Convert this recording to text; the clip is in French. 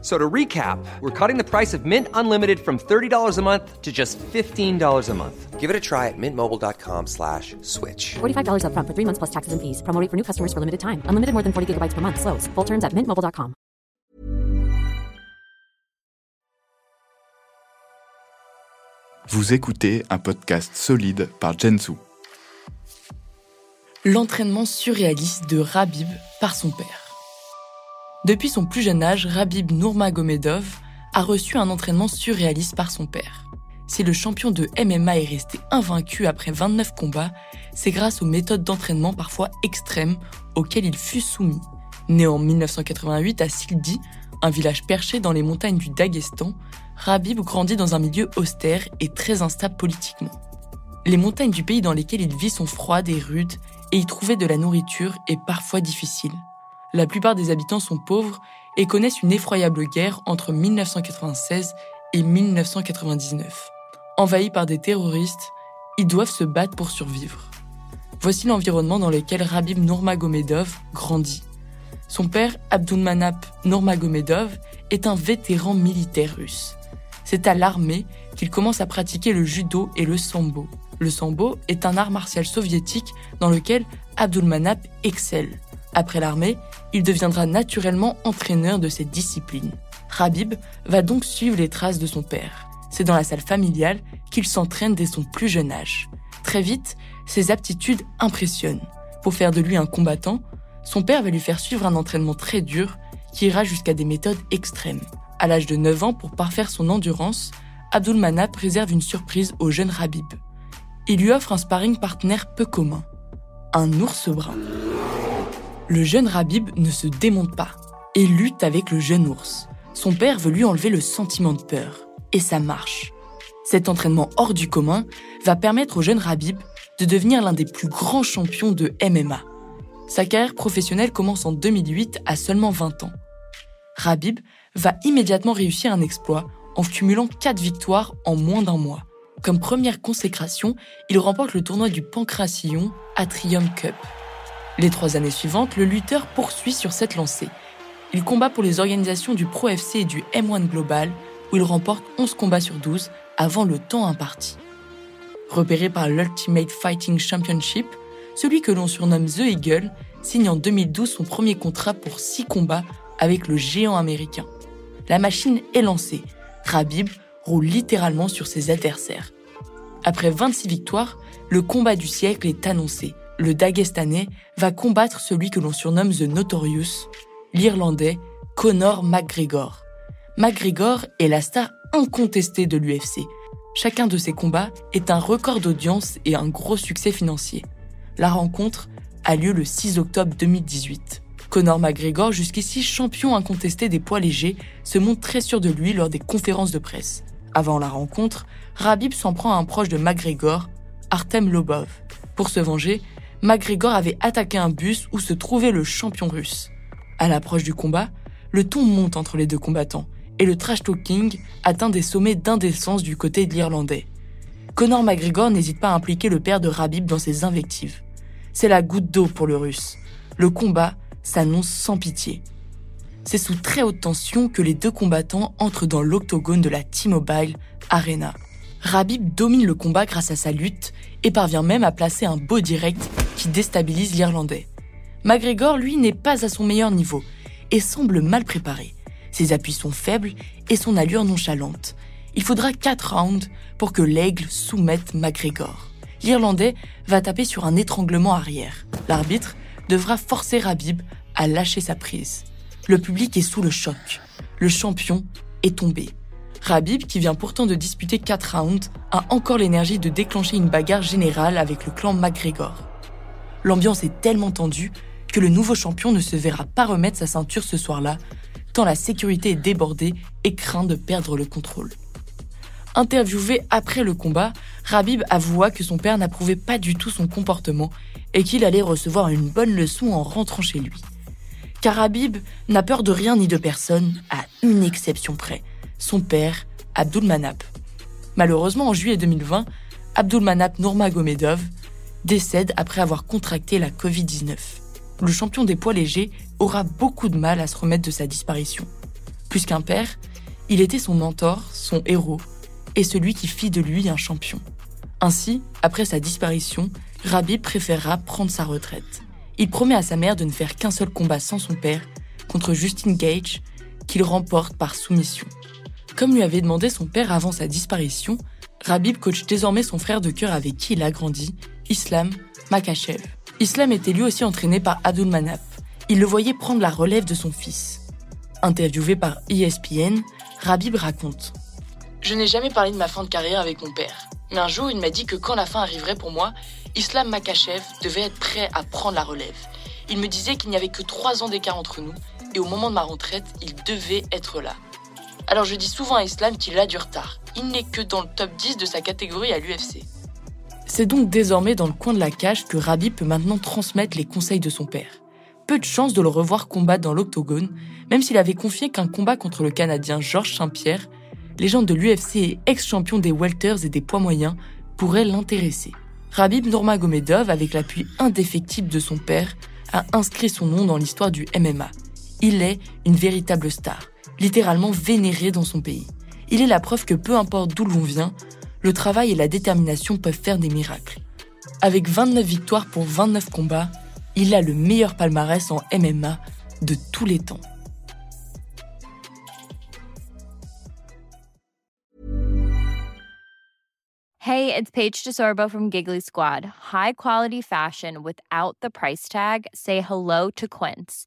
So to recap, we're cutting the price of Mint Unlimited from $30 a month to just $15 a month. Give it a try at mintmobile.com slash switch. $45 upfront for three months plus taxes and fees. Promo rate for new customers for limited time. Unlimited more than 40 gigabytes per month. Slows. Full terms at mintmobile.com. Vous écoutez un podcast solide par Jensu. L'entraînement surréaliste de Rabib par son père. Depuis son plus jeune âge, Rabib Nurmagomedov a reçu un entraînement surréaliste par son père. Si le champion de MMA est resté invaincu après 29 combats, c'est grâce aux méthodes d'entraînement parfois extrêmes auxquelles il fut soumis. Né en 1988 à Sildi, un village perché dans les montagnes du Daghestan, Rabib grandit dans un milieu austère et très instable politiquement. Les montagnes du pays dans lesquelles il vit sont froides et rudes, et y trouver de la nourriture est parfois difficile. La plupart des habitants sont pauvres et connaissent une effroyable guerre entre 1996 et 1999. Envahis par des terroristes, ils doivent se battre pour survivre. Voici l'environnement dans lequel Rabib Nurmagomedov grandit. Son père, Abdulmanap Nurmagomedov, est un vétéran militaire russe. C'est à l'armée qu'il commence à pratiquer le judo et le sambo. Le sambo est un art martial soviétique dans lequel Abdulmanap excelle. Après l'armée, il deviendra naturellement entraîneur de cette discipline. Rabib va donc suivre les traces de son père. C'est dans la salle familiale qu'il s'entraîne dès son plus jeune âge. Très vite, ses aptitudes impressionnent. Pour faire de lui un combattant, son père va lui faire suivre un entraînement très dur qui ira jusqu'à des méthodes extrêmes. À l'âge de 9 ans, pour parfaire son endurance, Abdul Manap réserve une surprise au jeune Rabib. Il lui offre un sparring partenaire peu commun, un ours brun. Le jeune Rabib ne se démonte pas et lutte avec le jeune ours. Son père veut lui enlever le sentiment de peur. Et ça marche. Cet entraînement hors du commun va permettre au jeune Rabib de devenir l'un des plus grands champions de MMA. Sa carrière professionnelle commence en 2008 à seulement 20 ans. Rabib va immédiatement réussir un exploit en cumulant 4 victoires en moins d'un mois. Comme première consécration, il remporte le tournoi du Pancration Atrium Cup. Les trois années suivantes, le lutteur poursuit sur cette lancée. Il combat pour les organisations du Pro FC et du M1 Global, où il remporte 11 combats sur 12 avant le temps imparti. Repéré par l'Ultimate Fighting Championship, celui que l'on surnomme The Eagle signe en 2012 son premier contrat pour 6 combats avec le géant américain. La machine est lancée. Rabib roule littéralement sur ses adversaires. Après 26 victoires, le combat du siècle est annoncé le Dagestanais va combattre celui que l'on surnomme The Notorious, l'Irlandais Conor McGregor. McGregor est la star incontestée de l'UFC. Chacun de ses combats est un record d'audience et un gros succès financier. La rencontre a lieu le 6 octobre 2018. Conor McGregor, jusqu'ici champion incontesté des poids légers, se montre très sûr de lui lors des conférences de presse. Avant la rencontre, Rabib s'en prend à un proche de McGregor, Artem Lobov. Pour se venger, McGregor avait attaqué un bus où se trouvait le champion russe. À l'approche du combat, le ton monte entre les deux combattants et le trash talking atteint des sommets d'indécence du côté de l'Irlandais. Conor McGregor n'hésite pas à impliquer le père de Rabib dans ses invectives. C'est la goutte d'eau pour le russe. Le combat s'annonce sans pitié. C'est sous très haute tension que les deux combattants entrent dans l'octogone de la T-Mobile Arena. Rabib domine le combat grâce à sa lutte et parvient même à placer un beau direct qui déstabilise l'Irlandais. McGregor, lui, n'est pas à son meilleur niveau et semble mal préparé. Ses appuis sont faibles et son allure nonchalante. Il faudra 4 rounds pour que l'aigle soumette McGregor. L'Irlandais va taper sur un étranglement arrière. L'arbitre devra forcer Rabib à lâcher sa prise. Le public est sous le choc. Le champion est tombé. Rabib, qui vient pourtant de disputer 4 rounds, a encore l'énergie de déclencher une bagarre générale avec le clan McGregor. L'ambiance est tellement tendue que le nouveau champion ne se verra pas remettre sa ceinture ce soir-là, tant la sécurité est débordée et craint de perdre le contrôle. Interviewé après le combat, Rabib avoua que son père n'approuvait pas du tout son comportement et qu'il allait recevoir une bonne leçon en rentrant chez lui. Car Habib n'a peur de rien ni de personne, à une exception près, son père, Abdulmanap. Malheureusement, en juillet 2020, Abdulmanap Nurmagomedov décède après avoir contracté la Covid-19. Le champion des poids légers aura beaucoup de mal à se remettre de sa disparition. Plus qu'un père, il était son mentor, son héros, et celui qui fit de lui un champion. Ainsi, après sa disparition, Rabib préférera prendre sa retraite. Il promet à sa mère de ne faire qu'un seul combat sans son père, contre Justin Gage, qu'il remporte par soumission. Comme lui avait demandé son père avant sa disparition, Rabib coach désormais son frère de cœur avec qui il a grandi, Islam Makachev. Islam était lui aussi entraîné par Abdul Manap. Il le voyait prendre la relève de son fils. Interviewé par ESPN, Rabib raconte Je n'ai jamais parlé de ma fin de carrière avec mon père. Mais un jour, il m'a dit que quand la fin arriverait pour moi, Islam Makachev devait être prêt à prendre la relève. Il me disait qu'il n'y avait que trois ans d'écart entre nous, et au moment de ma retraite, il devait être là. Alors je dis souvent à Islam qu'il a du retard. Il n'est que dans le top 10 de sa catégorie à l'UFC. C'est donc désormais dans le coin de la cage que Rabi peut maintenant transmettre les conseils de son père. Peu de chance de le revoir combattre dans l'octogone, même s'il avait confié qu'un combat contre le Canadien Georges Saint-Pierre, légende de l'UFC et ex-champion des welters et des poids moyens, pourrait l'intéresser. Rabib Nurmagomedov, avec l'appui indéfectible de son père, a inscrit son nom dans l'histoire du MMA. Il est une véritable star, littéralement vénéré dans son pays. Il est la preuve que peu importe d'où l'on vient, le travail et la détermination peuvent faire des miracles. Avec 29 victoires pour 29 combats, il a le meilleur palmarès en MMA de tous les temps. Hey, it's Paige DeSorbo from Giggly Squad. High quality fashion without the price tag. Say hello to Quince.